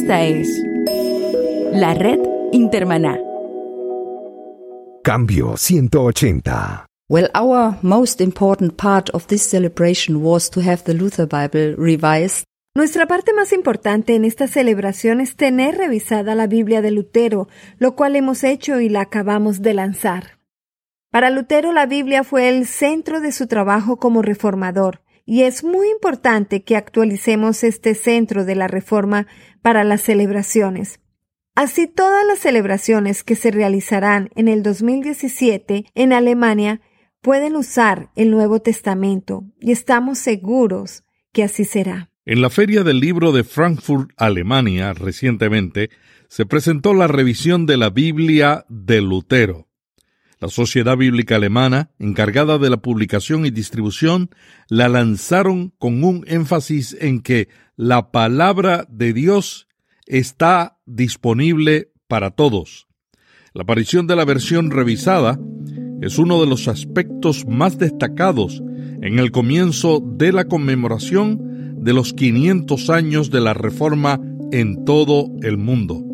Esta es la red Intermaná. Cambio 180. Well, our most important part of this celebration was to have the Luther Bible revised. Nuestra parte más importante en esta celebración es tener revisada la Biblia de Lutero, lo cual hemos hecho y la acabamos de lanzar. Para Lutero la Biblia fue el centro de su trabajo como reformador, y es muy importante que actualicemos este centro de la reforma para las celebraciones. Así todas las celebraciones que se realizarán en el 2017 en Alemania pueden usar el Nuevo Testamento y estamos seguros que así será. En la Feria del Libro de Frankfurt, Alemania, recientemente, se presentó la revisión de la Biblia de Lutero. La Sociedad Bíblica Alemana, encargada de la publicación y distribución, la lanzaron con un énfasis en que la palabra de Dios está disponible para todos. La aparición de la versión revisada es uno de los aspectos más destacados en el comienzo de la conmemoración de los 500 años de la Reforma en todo el mundo.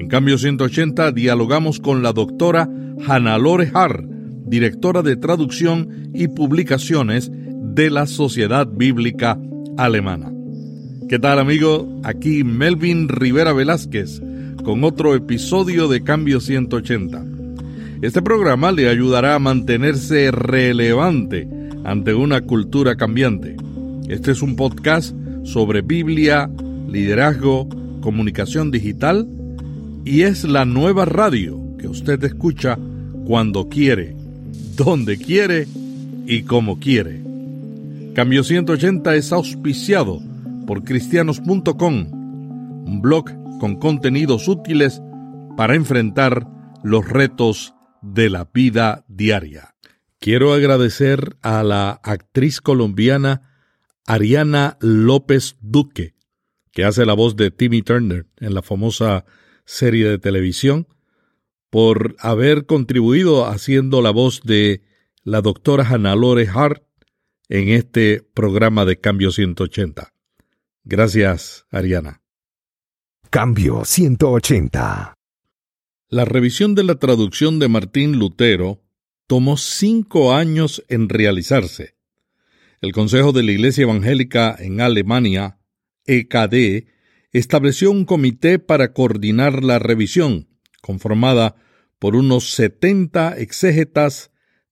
En Cambio 180 dialogamos con la doctora Hannah-Lore Har, directora de traducción y publicaciones de la Sociedad Bíblica Alemana. ¿Qué tal amigo? Aquí Melvin Rivera Velázquez con otro episodio de Cambio 180. Este programa le ayudará a mantenerse relevante ante una cultura cambiante. Este es un podcast sobre Biblia, liderazgo, comunicación digital y es la nueva radio que usted escucha cuando quiere, donde quiere y como quiere. Cambio 180 es auspiciado por cristianos.com, un blog con contenidos útiles para enfrentar los retos de la vida diaria. Quiero agradecer a la actriz colombiana Ariana López Duque, que hace la voz de Timmy Turner en la famosa serie de televisión, por haber contribuido haciendo la voz de la doctora Hannah-Lore Hart en este programa de Cambio 180. Gracias, Ariana. Cambio 180. La revisión de la traducción de Martín Lutero tomó cinco años en realizarse. El Consejo de la Iglesia Evangélica en Alemania, EKD, estableció un comité para coordinar la revisión, conformada por unos 70 exégetas,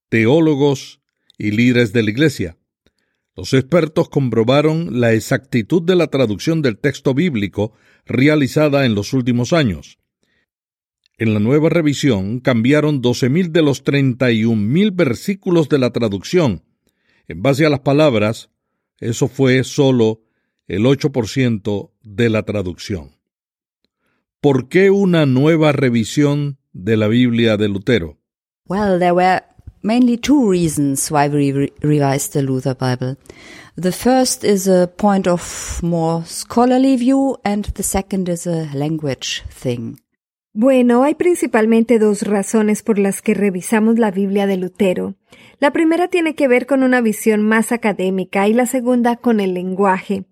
teólogos y líderes de la Iglesia. Los expertos comprobaron la exactitud de la traducción del texto bíblico realizada en los últimos años. En la nueva revisión cambiaron 12.000 de los 31.000 versículos de la traducción. En base a las palabras, eso fue solo el 8% de la traducción. ¿Por qué una nueva revisión de la Biblia de Lutero? Well, there were mainly two reasons why we re revised the Luther Bible. The first is a point of more scholarly view, and the second is a language thing. Bueno, hay principalmente dos razones por las que revisamos la Biblia de Lutero. La primera tiene que ver con una visión más académica y la segunda con el lenguaje.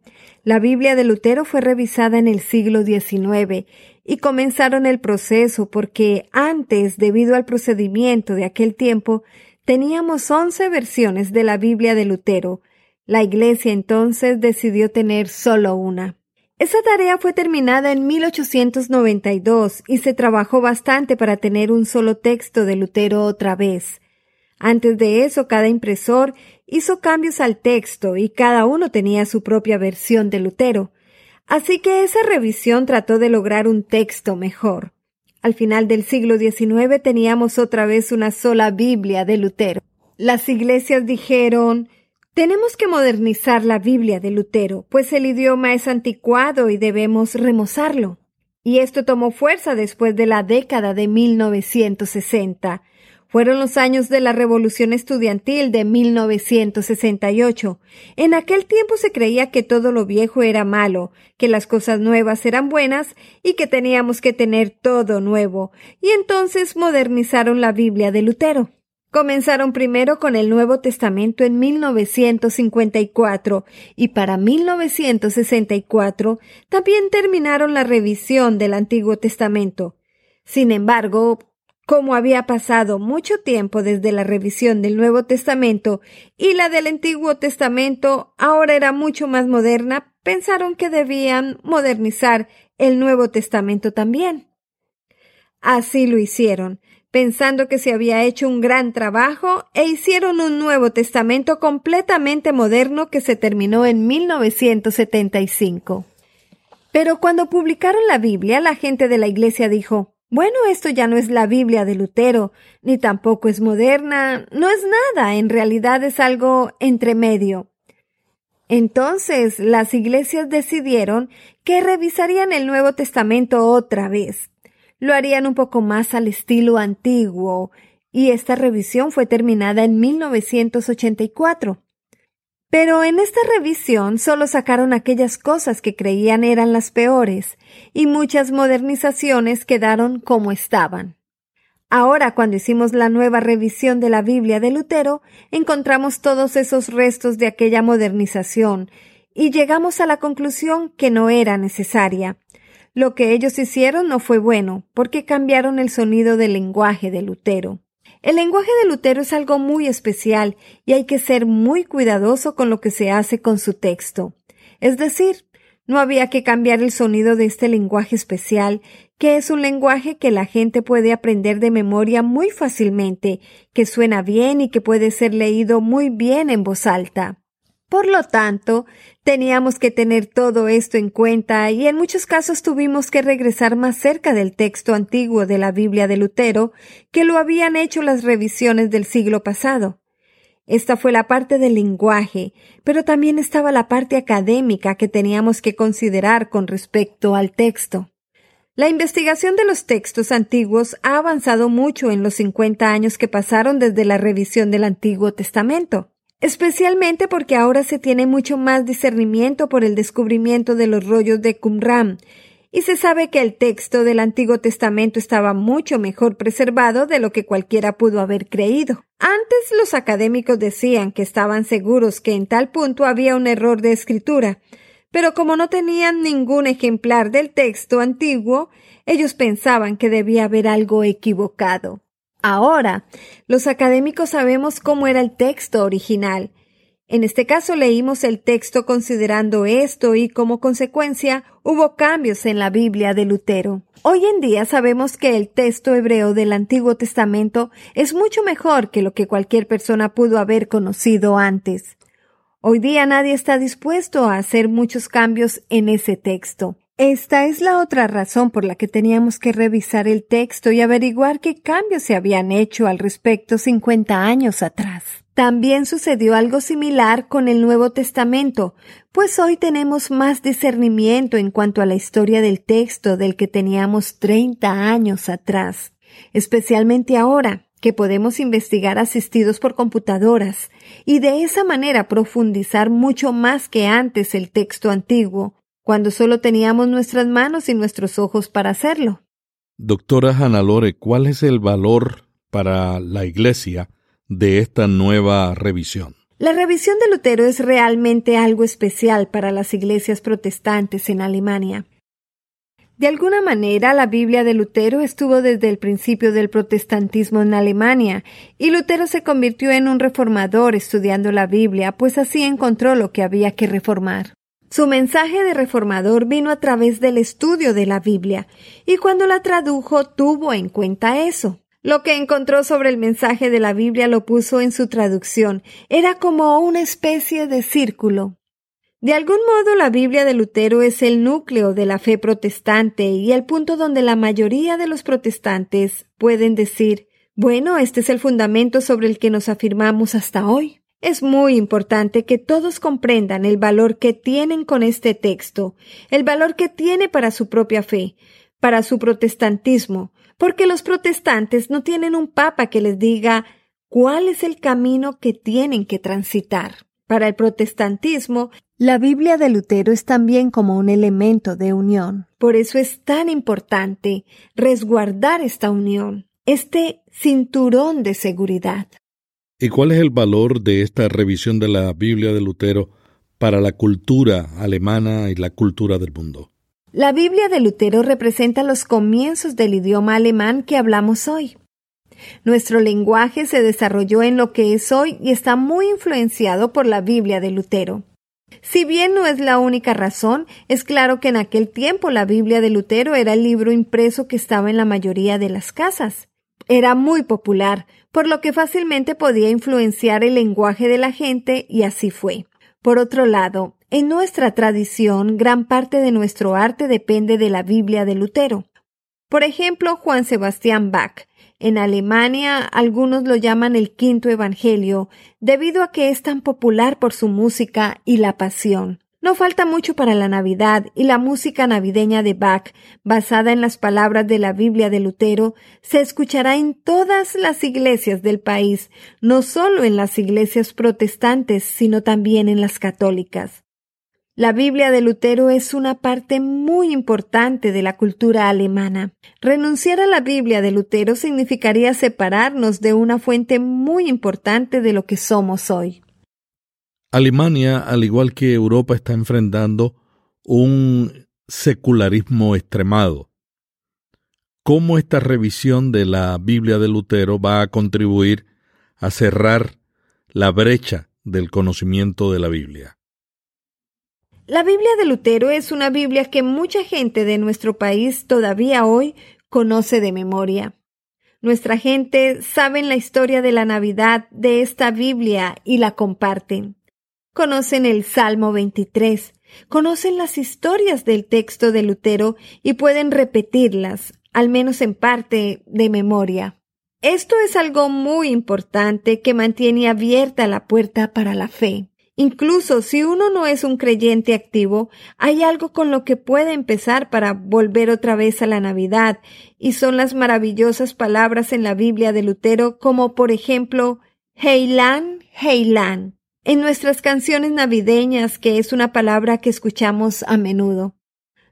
La Biblia de Lutero fue revisada en el siglo XIX y comenzaron el proceso porque antes, debido al procedimiento de aquel tiempo, teníamos once versiones de la Biblia de Lutero. La Iglesia entonces decidió tener solo una. Esa tarea fue terminada en 1892 y se trabajó bastante para tener un solo texto de Lutero otra vez. Antes de eso, cada impresor hizo cambios al texto y cada uno tenía su propia versión de Lutero. Así que esa revisión trató de lograr un texto mejor. Al final del siglo XIX teníamos otra vez una sola Biblia de Lutero. Las iglesias dijeron tenemos que modernizar la Biblia de Lutero, pues el idioma es anticuado y debemos remozarlo. Y esto tomó fuerza después de la década de 1960. Fueron los años de la Revolución Estudiantil de 1968. En aquel tiempo se creía que todo lo viejo era malo, que las cosas nuevas eran buenas y que teníamos que tener todo nuevo, y entonces modernizaron la Biblia de Lutero. Comenzaron primero con el Nuevo Testamento en 1954 y para 1964 también terminaron la revisión del Antiguo Testamento. Sin embargo, como había pasado mucho tiempo desde la revisión del Nuevo Testamento y la del Antiguo Testamento ahora era mucho más moderna, pensaron que debían modernizar el Nuevo Testamento también. Así lo hicieron, pensando que se había hecho un gran trabajo e hicieron un Nuevo Testamento completamente moderno que se terminó en 1975. Pero cuando publicaron la Biblia, la gente de la iglesia dijo, bueno, esto ya no es la Biblia de Lutero, ni tampoco es moderna, no es nada, en realidad es algo entre medio. Entonces las iglesias decidieron que revisarían el Nuevo Testamento otra vez. Lo harían un poco más al estilo antiguo, y esta revisión fue terminada en 1984. Pero en esta revisión solo sacaron aquellas cosas que creían eran las peores, y muchas modernizaciones quedaron como estaban. Ahora, cuando hicimos la nueva revisión de la Biblia de Lutero, encontramos todos esos restos de aquella modernización, y llegamos a la conclusión que no era necesaria. Lo que ellos hicieron no fue bueno, porque cambiaron el sonido del lenguaje de Lutero. El lenguaje de Lutero es algo muy especial y hay que ser muy cuidadoso con lo que se hace con su texto. Es decir, no había que cambiar el sonido de este lenguaje especial, que es un lenguaje que la gente puede aprender de memoria muy fácilmente, que suena bien y que puede ser leído muy bien en voz alta. Por lo tanto, teníamos que tener todo esto en cuenta y en muchos casos tuvimos que regresar más cerca del texto antiguo de la Biblia de Lutero que lo habían hecho las revisiones del siglo pasado. Esta fue la parte del lenguaje, pero también estaba la parte académica que teníamos que considerar con respecto al texto. La investigación de los textos antiguos ha avanzado mucho en los 50 años que pasaron desde la revisión del Antiguo Testamento especialmente porque ahora se tiene mucho más discernimiento por el descubrimiento de los rollos de Qumran, y se sabe que el texto del Antiguo Testamento estaba mucho mejor preservado de lo que cualquiera pudo haber creído. Antes los académicos decían que estaban seguros que en tal punto había un error de escritura, pero como no tenían ningún ejemplar del texto antiguo, ellos pensaban que debía haber algo equivocado. Ahora, los académicos sabemos cómo era el texto original. En este caso leímos el texto considerando esto y como consecuencia hubo cambios en la Biblia de Lutero. Hoy en día sabemos que el texto hebreo del Antiguo Testamento es mucho mejor que lo que cualquier persona pudo haber conocido antes. Hoy día nadie está dispuesto a hacer muchos cambios en ese texto. Esta es la otra razón por la que teníamos que revisar el texto y averiguar qué cambios se habían hecho al respecto 50 años atrás. También sucedió algo similar con el Nuevo Testamento, pues hoy tenemos más discernimiento en cuanto a la historia del texto del que teníamos 30 años atrás, especialmente ahora que podemos investigar asistidos por computadoras y de esa manera profundizar mucho más que antes el texto antiguo, cuando solo teníamos nuestras manos y nuestros ojos para hacerlo. Doctora Hannah Lore, ¿cuál es el valor para la Iglesia de esta nueva revisión? La revisión de Lutero es realmente algo especial para las iglesias protestantes en Alemania. De alguna manera, la Biblia de Lutero estuvo desde el principio del protestantismo en Alemania, y Lutero se convirtió en un reformador estudiando la Biblia, pues así encontró lo que había que reformar. Su mensaje de reformador vino a través del estudio de la Biblia, y cuando la tradujo tuvo en cuenta eso. Lo que encontró sobre el mensaje de la Biblia lo puso en su traducción. Era como una especie de círculo. De algún modo la Biblia de Lutero es el núcleo de la fe protestante y el punto donde la mayoría de los protestantes pueden decir, bueno, este es el fundamento sobre el que nos afirmamos hasta hoy. Es muy importante que todos comprendan el valor que tienen con este texto, el valor que tiene para su propia fe, para su protestantismo, porque los protestantes no tienen un papa que les diga cuál es el camino que tienen que transitar. Para el protestantismo, la Biblia de Lutero es también como un elemento de unión. Por eso es tan importante resguardar esta unión, este cinturón de seguridad. ¿Y cuál es el valor de esta revisión de la Biblia de Lutero para la cultura alemana y la cultura del mundo? La Biblia de Lutero representa los comienzos del idioma alemán que hablamos hoy. Nuestro lenguaje se desarrolló en lo que es hoy y está muy influenciado por la Biblia de Lutero. Si bien no es la única razón, es claro que en aquel tiempo la Biblia de Lutero era el libro impreso que estaba en la mayoría de las casas. Era muy popular, por lo que fácilmente podía influenciar el lenguaje de la gente y así fue. Por otro lado, en nuestra tradición, gran parte de nuestro arte depende de la Biblia de Lutero. Por ejemplo, Juan Sebastián Bach, en Alemania algunos lo llaman el quinto Evangelio, debido a que es tan popular por su música y la pasión. No falta mucho para la Navidad y la música navideña de Bach, basada en las palabras de la Biblia de Lutero, se escuchará en todas las iglesias del país, no solo en las iglesias protestantes, sino también en las católicas. La Biblia de Lutero es una parte muy importante de la cultura alemana. Renunciar a la Biblia de Lutero significaría separarnos de una fuente muy importante de lo que somos hoy. Alemania, al igual que Europa, está enfrentando un secularismo extremado. ¿Cómo esta revisión de la Biblia de Lutero va a contribuir a cerrar la brecha del conocimiento de la Biblia? La Biblia de Lutero es una Biblia que mucha gente de nuestro país todavía hoy conoce de memoria. Nuestra gente sabe la historia de la Navidad de esta Biblia y la comparten. Conocen el Salmo 23, conocen las historias del texto de Lutero y pueden repetirlas, al menos en parte, de memoria. Esto es algo muy importante que mantiene abierta la puerta para la fe. Incluso si uno no es un creyente activo, hay algo con lo que puede empezar para volver otra vez a la Navidad, y son las maravillosas palabras en la Biblia de Lutero, como por ejemplo, Heilan, Heilan, en nuestras canciones navideñas, que es una palabra que escuchamos a menudo.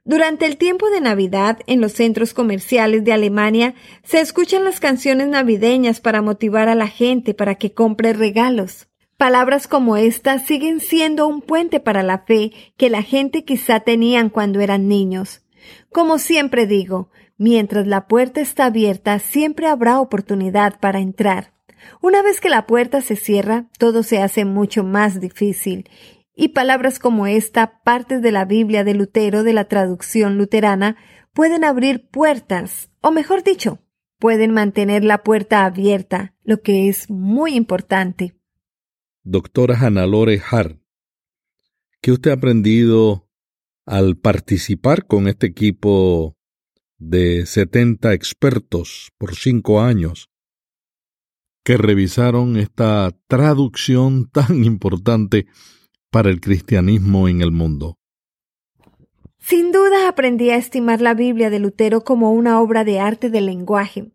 Durante el tiempo de Navidad, en los centros comerciales de Alemania, se escuchan las canciones navideñas para motivar a la gente para que compre regalos. Palabras como estas siguen siendo un puente para la fe que la gente quizá tenían cuando eran niños. Como siempre digo, mientras la puerta está abierta, siempre habrá oportunidad para entrar. Una vez que la puerta se cierra, todo se hace mucho más difícil. Y palabras como esta, partes de la Biblia de Lutero de la traducción luterana, pueden abrir puertas, o mejor dicho, pueden mantener la puerta abierta, lo que es muy importante doctora Hannah-Lore Hart. ¿Qué usted ha aprendido al participar con este equipo de 70 expertos por cinco años que revisaron esta traducción tan importante para el cristianismo en el mundo? Sin duda aprendí a estimar la Biblia de Lutero como una obra de arte del lenguaje,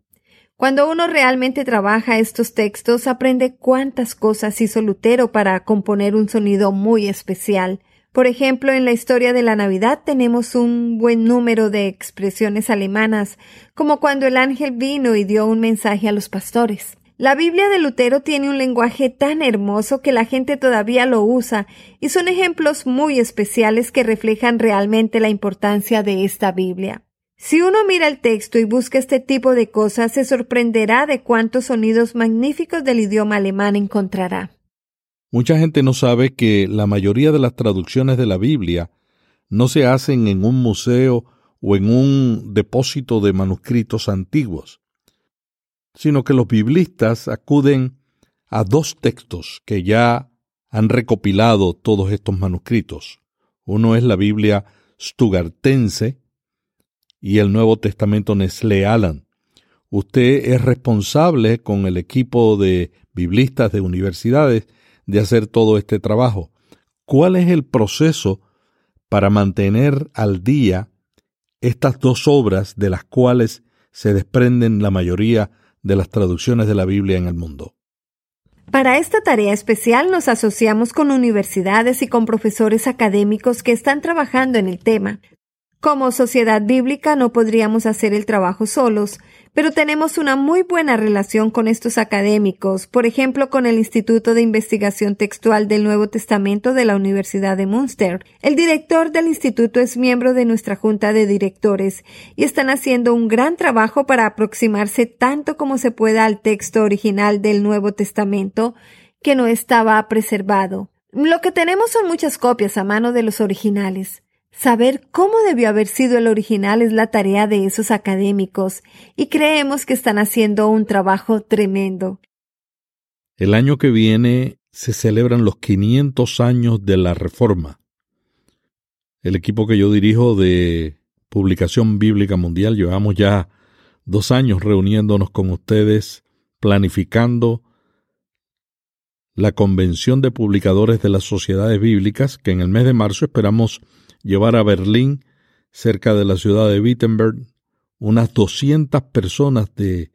cuando uno realmente trabaja estos textos, aprende cuántas cosas hizo Lutero para componer un sonido muy especial. Por ejemplo, en la historia de la Navidad tenemos un buen número de expresiones alemanas, como cuando el ángel vino y dio un mensaje a los pastores. La Biblia de Lutero tiene un lenguaje tan hermoso que la gente todavía lo usa y son ejemplos muy especiales que reflejan realmente la importancia de esta Biblia. Si uno mira el texto y busca este tipo de cosas, se sorprenderá de cuántos sonidos magníficos del idioma alemán encontrará. Mucha gente no sabe que la mayoría de las traducciones de la Biblia no se hacen en un museo o en un depósito de manuscritos antiguos, sino que los biblistas acuden a dos textos que ya han recopilado todos estos manuscritos. Uno es la Biblia Stugartense, y el Nuevo Testamento Nestle Alan. Usted es responsable con el equipo de biblistas de universidades de hacer todo este trabajo. ¿Cuál es el proceso para mantener al día estas dos obras de las cuales se desprenden la mayoría de las traducciones de la Biblia en el mundo? Para esta tarea especial nos asociamos con universidades y con profesores académicos que están trabajando en el tema. Como sociedad bíblica no podríamos hacer el trabajo solos, pero tenemos una muy buena relación con estos académicos, por ejemplo con el Instituto de Investigación Textual del Nuevo Testamento de la Universidad de Munster. El director del instituto es miembro de nuestra junta de directores y están haciendo un gran trabajo para aproximarse tanto como se pueda al texto original del Nuevo Testamento que no estaba preservado. Lo que tenemos son muchas copias a mano de los originales. Saber cómo debió haber sido el original es la tarea de esos académicos y creemos que están haciendo un trabajo tremendo. El año que viene se celebran los 500 años de la Reforma. El equipo que yo dirijo de Publicación Bíblica Mundial llevamos ya dos años reuniéndonos con ustedes, planificando la Convención de Publicadores de las Sociedades Bíblicas, que en el mes de marzo esperamos llevar a Berlín, cerca de la ciudad de Wittenberg, unas 200 personas de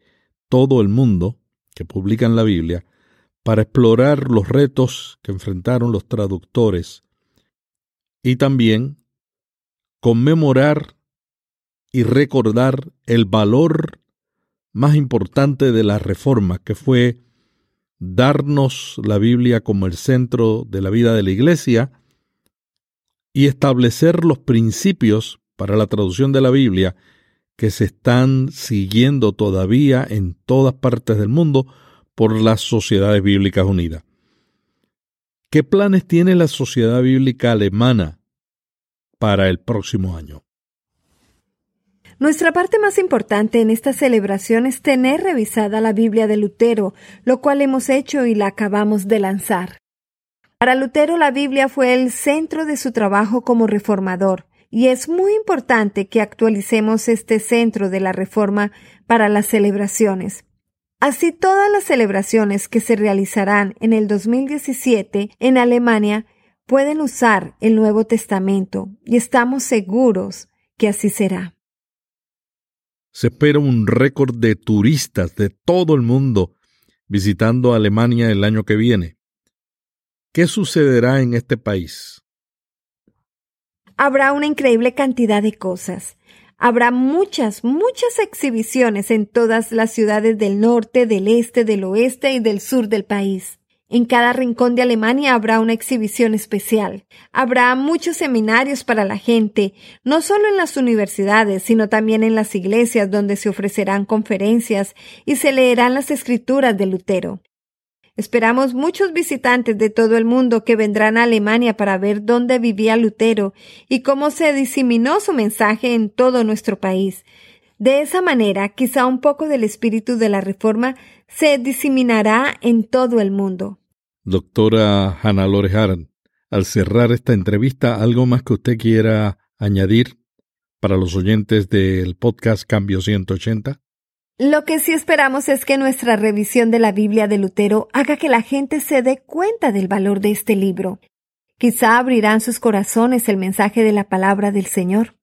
todo el mundo que publican la Biblia para explorar los retos que enfrentaron los traductores y también conmemorar y recordar el valor más importante de la reforma, que fue darnos la Biblia como el centro de la vida de la Iglesia y establecer los principios para la traducción de la Biblia que se están siguiendo todavía en todas partes del mundo por las sociedades bíblicas unidas. ¿Qué planes tiene la Sociedad Bíblica Alemana para el próximo año? Nuestra parte más importante en esta celebración es tener revisada la Biblia de Lutero, lo cual hemos hecho y la acabamos de lanzar. Para Lutero la Biblia fue el centro de su trabajo como reformador, y es muy importante que actualicemos este centro de la reforma para las celebraciones. Así todas las celebraciones que se realizarán en el 2017 en Alemania pueden usar el Nuevo Testamento y estamos seguros que así será. Se espera un récord de turistas de todo el mundo visitando Alemania el año que viene. ¿Qué sucederá en este país? Habrá una increíble cantidad de cosas. Habrá muchas, muchas exhibiciones en todas las ciudades del norte, del este, del oeste y del sur del país. En cada rincón de Alemania habrá una exhibición especial. Habrá muchos seminarios para la gente, no solo en las universidades, sino también en las iglesias donde se ofrecerán conferencias y se leerán las escrituras de Lutero. Esperamos muchos visitantes de todo el mundo que vendrán a Alemania para ver dónde vivía Lutero y cómo se diseminó su mensaje en todo nuestro país. De esa manera, quizá un poco del espíritu de la Reforma se diseminará en todo el mundo. Doctora Hannah Loreharan, al cerrar esta entrevista, ¿algo más que usted quiera añadir para los oyentes del podcast Cambio 180? Lo que sí esperamos es que nuestra revisión de la Biblia de Lutero haga que la gente se dé cuenta del valor de este libro. Quizá abrirán sus corazones el mensaje de la palabra del Señor.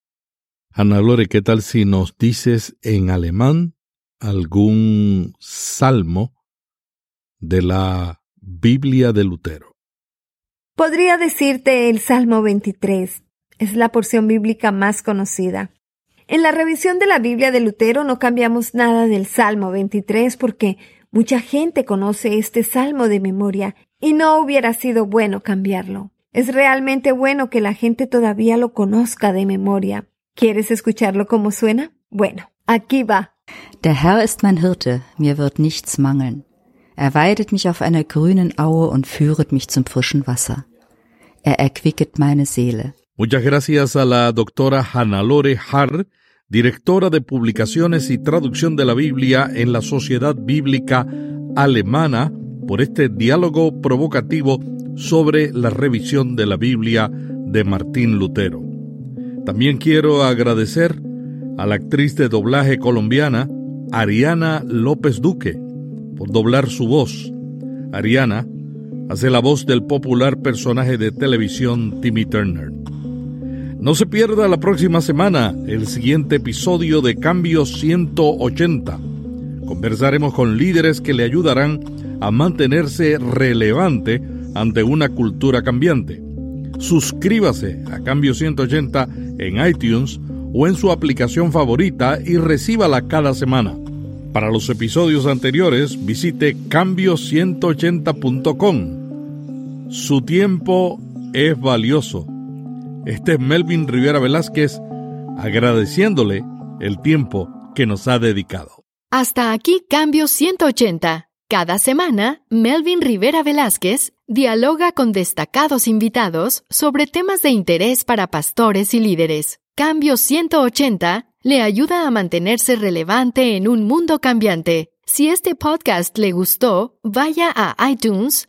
Ana Lore, ¿qué tal si nos dices en alemán algún salmo de la Biblia de Lutero? Podría decirte el Salmo 23. Es la porción bíblica más conocida. En la revisión de la Biblia de Lutero no cambiamos nada del Salmo 23 porque mucha gente conoce este salmo de memoria y no hubiera sido bueno cambiarlo. Es realmente bueno que la gente todavía lo conozca de memoria. ¿Quieres escucharlo como suena? Bueno, aquí va. Der Herr ist mein Hirte, mir wird nichts mangeln. Er weidet mich auf einer grünen Aue und führet mich zum frischen Wasser. Er erquicket meine Seele. Muchas gracias a la doctora Hannalore Harr directora de publicaciones y traducción de la Biblia en la Sociedad Bíblica Alemana, por este diálogo provocativo sobre la revisión de la Biblia de Martín Lutero. También quiero agradecer a la actriz de doblaje colombiana Ariana López Duque por doblar su voz. Ariana hace la voz del popular personaje de televisión Timmy Turner. No se pierda la próxima semana el siguiente episodio de Cambio 180. Conversaremos con líderes que le ayudarán a mantenerse relevante ante una cultura cambiante. Suscríbase a Cambio 180 en iTunes o en su aplicación favorita y recíbala cada semana. Para los episodios anteriores, visite cambio180.com. Su tiempo es valioso. Este es Melvin Rivera Velázquez agradeciéndole el tiempo que nos ha dedicado. Hasta aquí Cambio 180. Cada semana, Melvin Rivera Velázquez dialoga con destacados invitados sobre temas de interés para pastores y líderes. Cambio 180 le ayuda a mantenerse relevante en un mundo cambiante. Si este podcast le gustó, vaya a iTunes